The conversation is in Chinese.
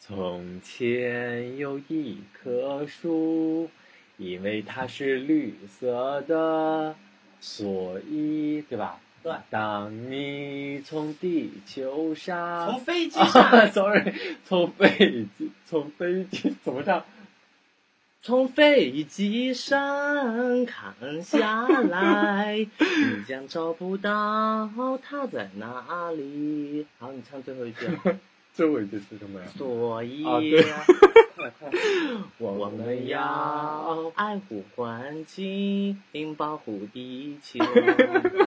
从前有一棵树，因为它是绿色的，所以对吧？对。当你从地球上，从飞机上啊，sorry，从飞机，从飞机怎么唱？从飞机上看下来，你将找不到它在哪里。好，你唱最后一句啊。最后一句是什么呀？所以，我们要爱护环境，保护地球。